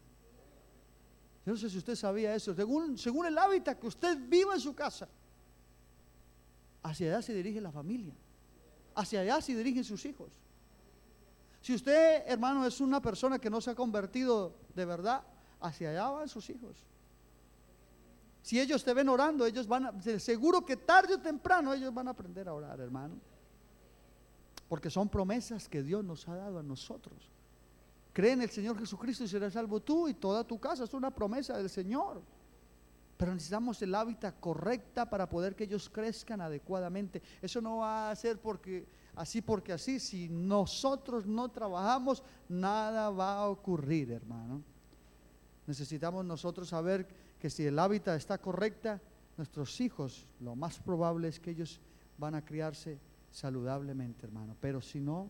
Yo no sé si usted sabía eso. Según, según el hábitat que usted viva en su casa, hacia allá se dirige la familia. Hacia allá se dirigen sus hijos. Si usted, hermano, es una persona que no se ha convertido de verdad, hacia allá van sus hijos. Si ellos te ven orando, ellos van a, seguro que tarde o temprano ellos van a aprender a orar, hermano. Porque son promesas que Dios nos ha dado a nosotros. Cree en el Señor Jesucristo y serás salvo tú y toda tu casa. Es una promesa del Señor. Pero necesitamos el hábitat correcta para poder que ellos crezcan adecuadamente. Eso no va a ser porque así porque así. Si nosotros no trabajamos, nada va a ocurrir, hermano. Necesitamos nosotros saber que si el hábitat está correcta, nuestros hijos, lo más probable es que ellos van a criarse saludablemente, hermano. Pero si no,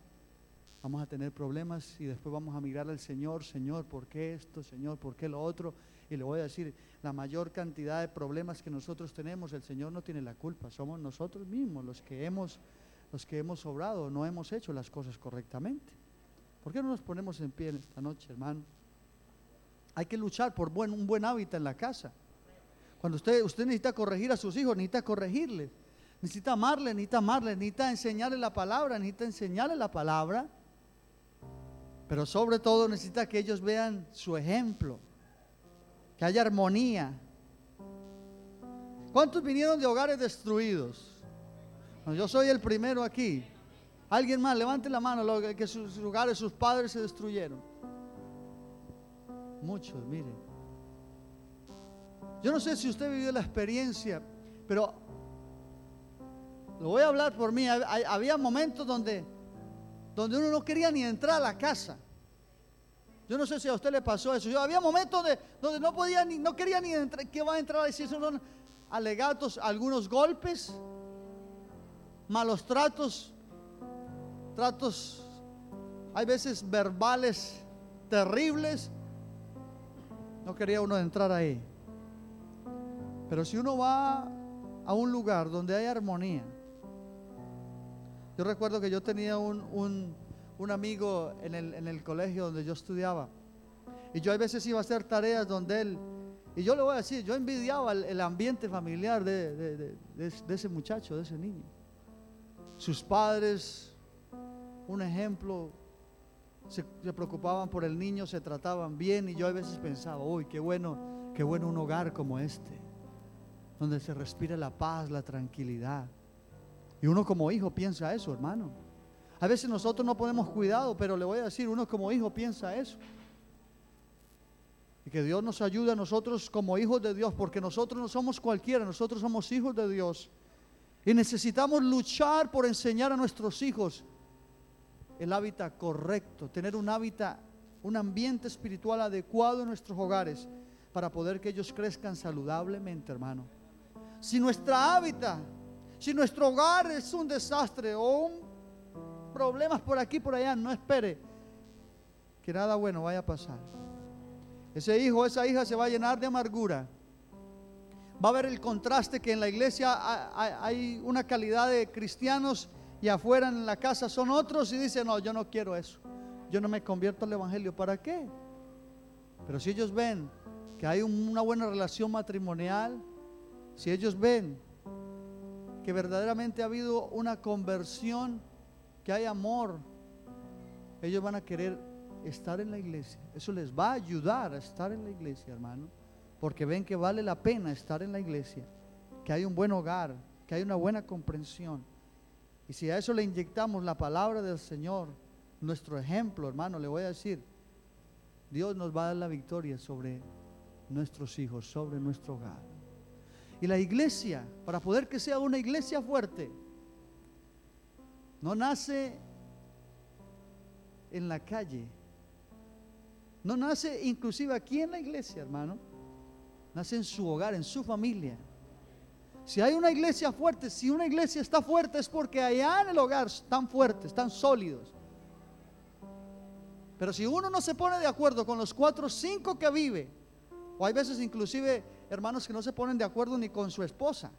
vamos a tener problemas y después vamos a mirar al Señor, Señor, ¿por qué esto? Señor, ¿por qué lo otro? Y le voy a decir, la mayor cantidad de problemas que nosotros tenemos, el Señor no tiene la culpa, somos nosotros mismos los que hemos, los que hemos obrado, no hemos hecho las cosas correctamente. ¿Por qué no nos ponemos en pie esta noche, hermano? Hay que luchar por buen, un buen hábitat en la casa. Cuando usted, usted necesita corregir a sus hijos, necesita corregirles, necesita amarle, necesita amarle, necesita enseñarle la palabra, necesita enseñarle la palabra. Pero sobre todo necesita que ellos vean su ejemplo, que haya armonía. ¿Cuántos vinieron de hogares destruidos? Yo soy el primero aquí. Alguien más, levante la mano, que- sus hogares, sus padres se destruyeron. Muchos, miren. Yo no sé si usted vivió la experiencia, pero lo voy a hablar por mí. Había momentos donde, donde uno no quería ni entrar a la casa. Yo no sé si a usted le pasó eso. Yo había momentos donde, donde no podía ni, no quería ni entrar, que va a entrar a decir, son alegatos, algunos golpes, malos tratos, tratos, hay veces verbales terribles. No quería uno entrar ahí. Pero si uno va a un lugar donde hay armonía, yo recuerdo que yo tenía un, un- un amigo en el, en el colegio donde yo estudiaba, y yo a veces iba a hacer tareas donde él, y yo le voy a decir, yo envidiaba el, ambiente familiar de, de- de ese muchacho, de ese niño. Sus padres, un ejemplo, se, se preocupaban por el niño, se trataban bien, y yo a veces pensaba, uy, qué bueno, qué bueno un hogar como este, donde se respira la paz, la tranquilidad. Y uno como hijo piensa eso, hermano. A veces nosotros no ponemos cuidado, pero le voy a decir, uno como hijo piensa eso. Y que Dios nos ayude a nosotros como hijos de Dios, porque nosotros no somos cualquiera, nosotros somos hijos de Dios. Y necesitamos luchar por enseñar a nuestros hijos el hábitat correcto, tener un hábitat, un ambiente espiritual adecuado en nuestros hogares para poder que ellos crezcan saludablemente, hermano. Si nuestra hábitat, si nuestro hogar es un desastre o un problemas por aquí por allá, no espere que nada bueno vaya a pasar. Ese hijo esa hija se va a llenar de amargura. Va a ver el contraste que en la iglesia ha- ha- hay una calidad de cristianos y afuera en la casa son otros y dicen, no, yo no quiero eso. Yo no me convierto al Evangelio. ¿Para qué? Pero si ellos ven que hay un- una buena relación matrimonial, si ellos ven que verdaderamente ha habido una conversión, que hay amor, ellos van a querer estar en la iglesia. Eso les va a ayudar a estar en la iglesia, hermano, porque ven que vale la pena estar en la iglesia, que hay un buen hogar, que hay una buena comprensión. Y si a eso le inyectamos la palabra del Señor, nuestro ejemplo, hermano, le voy a decir, Dios nos va a dar la victoria sobre nuestros hijos, sobre nuestro hogar. Y la iglesia, para poder que sea una iglesia fuerte, no nace en la calle, no nace inclusive aquí en la iglesia, hermano, nace en su hogar, en su familia. Si hay una iglesia fuerte, si una iglesia está fuerte es porque allá en el hogar están fuertes, están sólidos. Pero si uno no se pone de acuerdo con los cuatro o cinco que vive, o hay veces inclusive hermanos que no se ponen de acuerdo ni con su esposa,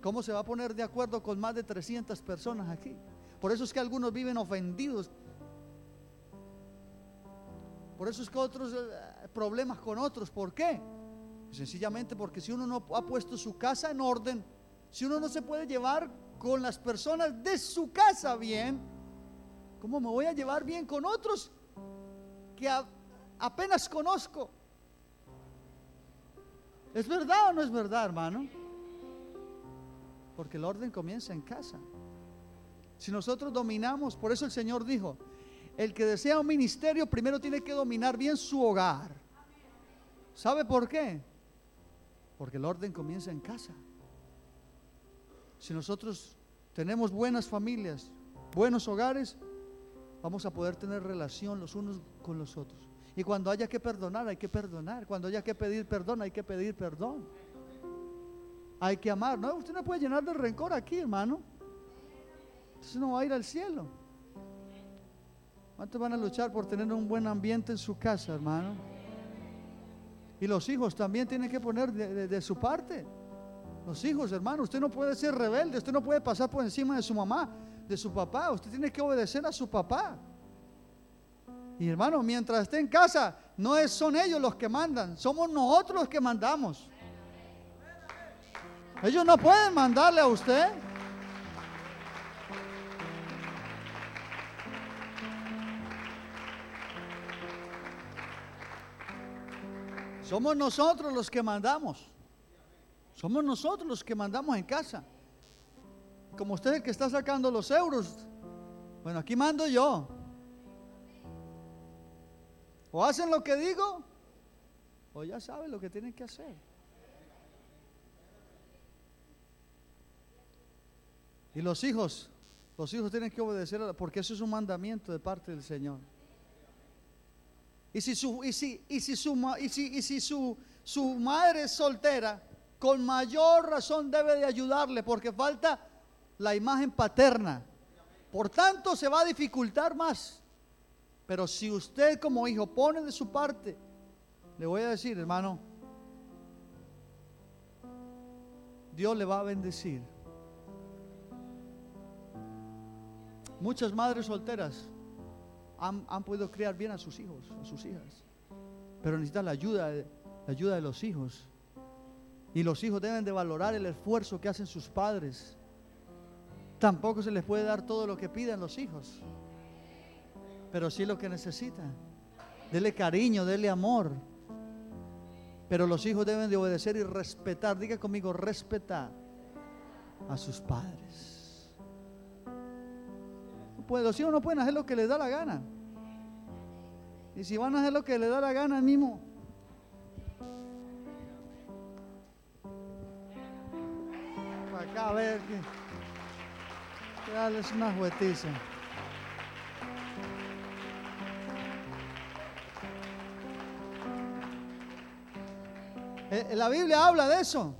¿cómo se va a poner de acuerdo con más de 300 personas aquí? Por eso es que algunos viven ofendidos. Por eso es que otros eh, problemas con otros. ¿Por qué? Sencillamente porque si uno no ha puesto su casa en orden, si uno no se puede llevar con las personas de su casa bien, ¿cómo me voy a llevar bien con otros que apenas conozco? ¿Es verdad o no es verdad, hermano? Porque el orden comienza en casa. Si nosotros dominamos, por eso el Señor dijo, el que desea un ministerio primero tiene que dominar bien su hogar. ¿Sabe por qué? Porque el orden comienza en casa. Si nosotros tenemos buenas familias, buenos hogares, vamos a poder tener relación los unos con los otros. Y cuando haya que perdonar, hay que perdonar. Cuando haya que pedir perdón, hay que pedir perdón. Hay que amar. No, usted no puede llenar de rencor aquí, hermano. Entonces no va a ir al cielo. ¿Cuántos van a luchar por tener un buen ambiente en su casa, hermano? Y los hijos también tienen que poner de, su parte. Los hijos, hermano, usted no puede ser rebelde, usted no puede pasar por encima de su mamá, de su papá, usted tiene que obedecer a su papá. Y hermano, mientras esté en casa, no es, son ellos los que mandan, somos nosotros los que mandamos. Ellos no pueden mandarle a usted. Somos nosotros los que mandamos. Somos nosotros los que mandamos en casa. Como usted el que está sacando los euros. Bueno, aquí mando yo. O hacen lo que digo, o ya saben lo que tienen que hacer. Y los hijos, los hijos tienen que obedecer, porque eso es un mandamiento de parte del Señor. Y si su, y si, y si su, y si, y si su, su madre es soltera, con mayor razón debe de ayudarle porque falta la imagen paterna. Por tanto, se va a dificultar más. Pero si usted como hijo pone de su parte, le voy a decir, hermano, Dios le va a bendecir. Muchas madres solteras han, podido criar bien a sus hijos, a sus hijas. Pero necesitan la ayuda, la ayuda de los hijos. Y los hijos deben de valorar el esfuerzo que hacen sus padres. Tampoco se les puede dar todo lo que piden los hijos. Pero sí lo que necesitan. Dele cariño, dele amor. Pero los hijos deben de obedecer y respetar. Diga conmigo, respetar a sus padres los hijos no pueden hacer lo que les da la gana. Y si van a hacer lo que les da la gana mismo. Acá a ver que, darles una juetiza. Eh, la Biblia habla de eso.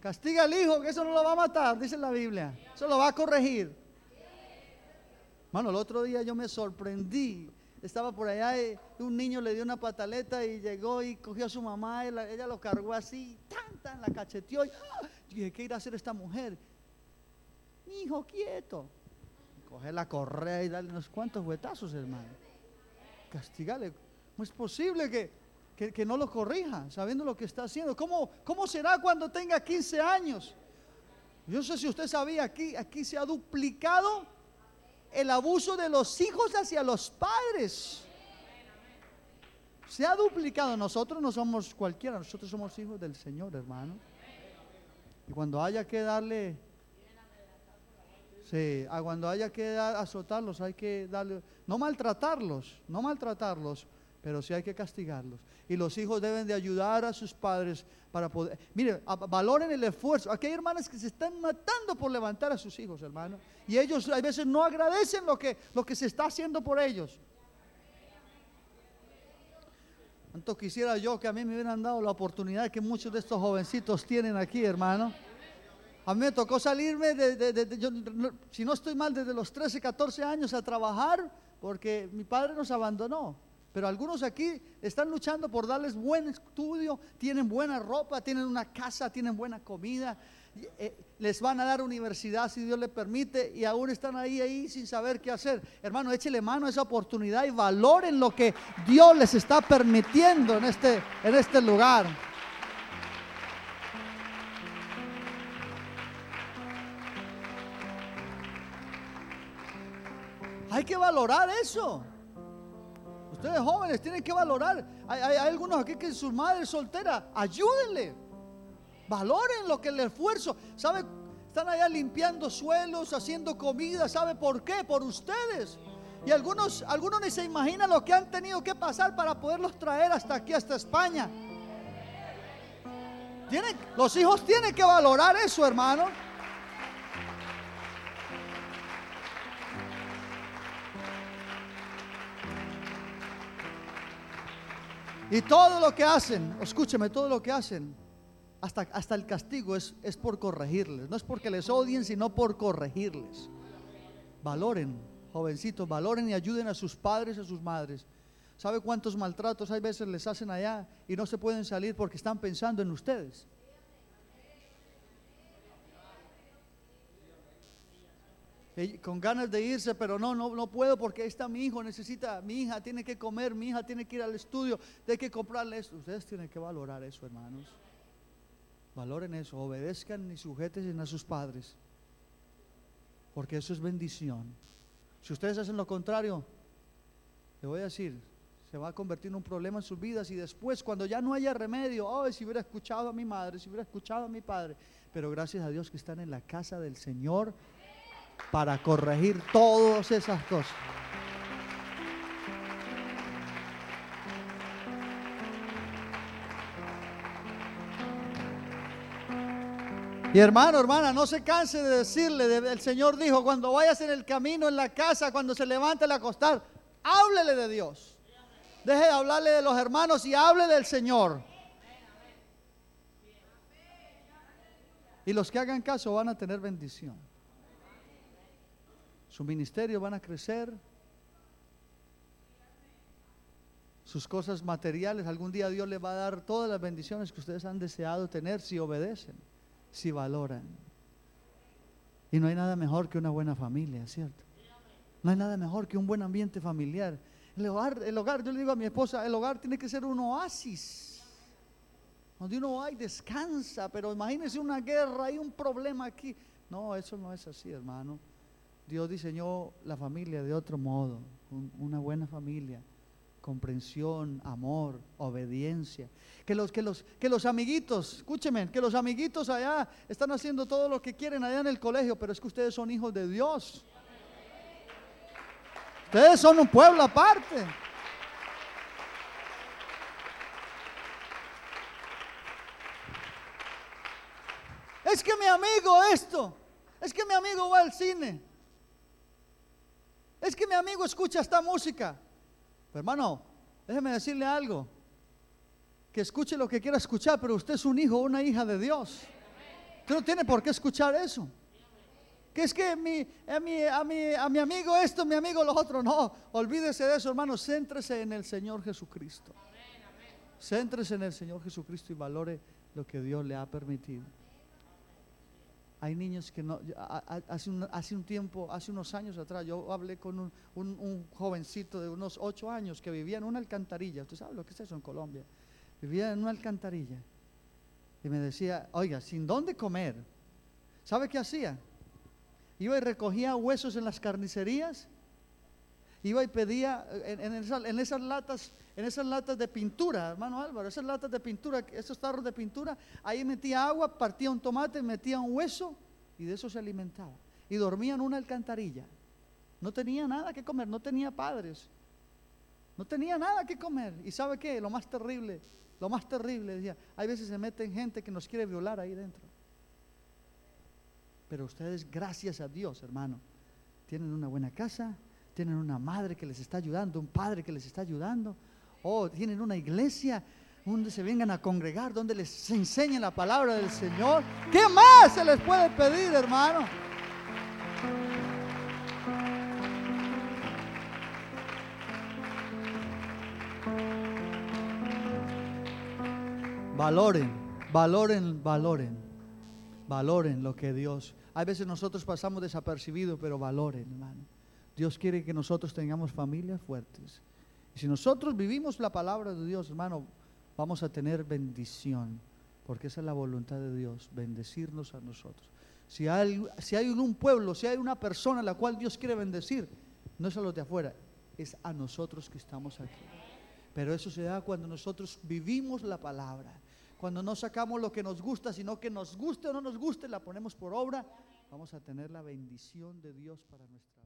Castiga al hijo, que eso no lo va a matar, dice la Biblia. Eso lo va a corregir. Mano, el otro día yo me sorprendí. Estaba por allá un niño le dio una pataleta y llegó y cogió a su mamá ella lo cargó así, tan, tan, la cacheteó. Y, ¡ah! dije, ¿qué irá a hacer esta mujer? Mi hijo, quieto. Coge la correa y darle unos cuantos huetazos, hermano. Castigale. ¿Cómo es posible que, que, no lo corrija sabiendo lo que está haciendo? ¿Cómo, ¿Cómo será cuando tenga 15 años? Yo no sé si usted sabía, aquí, aquí se ha duplicado el abuso de los hijos hacia los padres. Se ha duplicado. Nosotros no somos cualquiera, nosotros somos hijos del Señor, hermano. Y cuando haya que darle, Sí, a cuando haya que azotarlos hay que darle, no maltratarlos, no maltratarlos, pero sí hay que castigarlos. Y los hijos deben de ayudar a sus padres para poder, mire, a- valoren el esfuerzo. Aquí hay hermanas que se están matando por levantar a sus hijos, hermano. Y ellos a veces no agradecen lo que, lo que se está haciendo por ellos. Cuánto quisiera yo que a mí me hubieran dado la oportunidad que muchos de estos jovencitos tienen aquí, hermano. A mí me tocó salirme, de, de- yo si no estoy mal, desde los 13, 14 años a trabajar, porque mi padre nos abandonó. Pero algunos aquí están luchando por darles buen estudio, tienen buena ropa, tienen una casa, tienen buena comida, eh, les van a dar universidad si Dios le permite y aún están ahí, ahí sin saber qué hacer. Hermano, échele mano a esa oportunidad y valoren lo que Dios les está permitiendo en este, en este lugar. Hay que valorar eso. Ustedes jóvenes tienen que valorar. Hay, algunos aquí que sus madres solteras, ayúdenle. Valoren lo que el esfuerzo. ¿Sabe? Están allá limpiando suelos, haciendo comida. ¿Sabe por qué? Por ustedes. Y algunos, algunos ni se imaginan lo que han tenido que pasar para poderlos traer hasta aquí, hasta España. Tienen, los hijos tienen que valorar eso, hermano. Y todo lo que hacen, escúcheme, todo lo que hacen, hasta, hasta el castigo es, es por corregirles. No es porque les odien, sino por corregirles. Valoren, jovencitos, valoren y ayuden a sus padres y a sus madres. ¿Sabe cuántos maltratos hay veces les hacen allá y no se pueden salir porque están pensando en ustedes? Con ganas de irse, pero no, no, no puedo porque ahí está mi hijo, necesita, mi hija tiene que comer, mi hija tiene que ir al estudio, hay que comprarle esto. Ustedes tienen que valorar eso, hermanos. Valoren eso, obedezcan y sujeten a sus padres, porque eso es bendición. Si ustedes hacen lo contrario, le voy a decir, se va a convertir en un problema en sus vidas y después cuando ya no haya remedio, oh, si hubiera escuchado a mi madre, si hubiera escuchado a mi padre, pero gracias a Dios que están en la casa del Señor para corregir todas esas cosas. Y hermano, hermana, no se canse de decirle, de- el Señor dijo, cuando vayas en el camino, en la casa, cuando se levante al acostar, háblele de Dios. Deje de hablarle de los hermanos y hable del Señor. Y los que hagan caso van a tener bendición. Su ministerio van a crecer. Sus cosas materiales, algún día Dios les va a dar todas las bendiciones que ustedes han deseado tener si obedecen, si valoran. Y no hay nada mejor que una buena familia, ¿cierto? No hay nada mejor que un buen ambiente familiar. El hogar, el hogar, yo le digo a mi esposa, el hogar tiene que ser un oasis. Donde uno va y descansa, pero imagínese una guerra y un problema aquí. No, eso no es así, hermano. Dios diseñó la familia de otro modo, un- una buena familia, comprensión, amor, obediencia. Que los, que los, que los amiguitos, escúcheme, que los amiguitos allá están haciendo todo lo que quieren allá en el colegio, pero es que ustedes son hijos de Dios. Ustedes son un pueblo aparte. Es que mi amigo esto, es que mi amigo va al cine, es que mi amigo escucha esta música. Pero, hermano, déjeme decirle algo, que escuche lo que quiera escuchar, pero usted es un hijo o una hija de Dios. Usted no tiene por qué escuchar eso. Que es que a, mi, a, mi, a mi amigo esto, mi amigo lo otro. No, olvídese de eso, hermano. Céntrese en el Señor Jesucristo. Céntrese en el Señor Jesucristo y valore lo que Dios le ha permitido. Hay niños que no, hace un, tiempo, hace unos años atrás, yo hablé con un, un- un jovencito de unos ocho años que vivía en una alcantarilla. ¿Usted sabe lo que es eso en Colombia? Vivía en una alcantarilla. Y me decía, oiga, sin dónde comer. ¿Sabe qué hacía? Iba y recogía huesos en las carnicerías. Iba y pedía eh, en, en esa- en esas latas, en esas latas de pintura, hermano Álvaro, esas latas de pintura, esos tarros de pintura, ahí metía agua, partía un tomate, metía un hueso y de eso se alimentaba. y dormía en una alcantarilla. No tenía nada que comer, no tenía padres. No tenía nada que comer. ¿Y sabe qué? Lo más terrible, lo más terrible, decía, hay veces se meten gente que nos quiere violar ahí dentro. Pero ustedes, gracias a Dios, hermano, tienen una buena casa, tienen una madre que les está ayudando, un padre que les está ayudando, o tienen una iglesia donde se vengan a congregar, donde les enseñen la palabra del Señor. ¿Qué más se les puede pedir, hermano? Valoren, valoren, valoren, valoren lo que Dios. A veces nosotros pasamos desapercibidos, pero valoren, hermano. Dios quiere que nosotros tengamos familias fuertes. Y si nosotros vivimos la palabra de Dios, hermano, vamos a tener bendición, porque esa es la voluntad de Dios, bendecirnos a nosotros. Si hay, un pueblo, si hay una persona a la cual Dios quiere bendecir, no es a los de afuera, es a nosotros que estamos aquí. Pero eso se da cuando nosotros vivimos la palabra, cuando no sacamos lo que nos gusta, sino que nos guste o no nos guste, la ponemos por obra, vamos a tener la bendición de Dios para nuestra.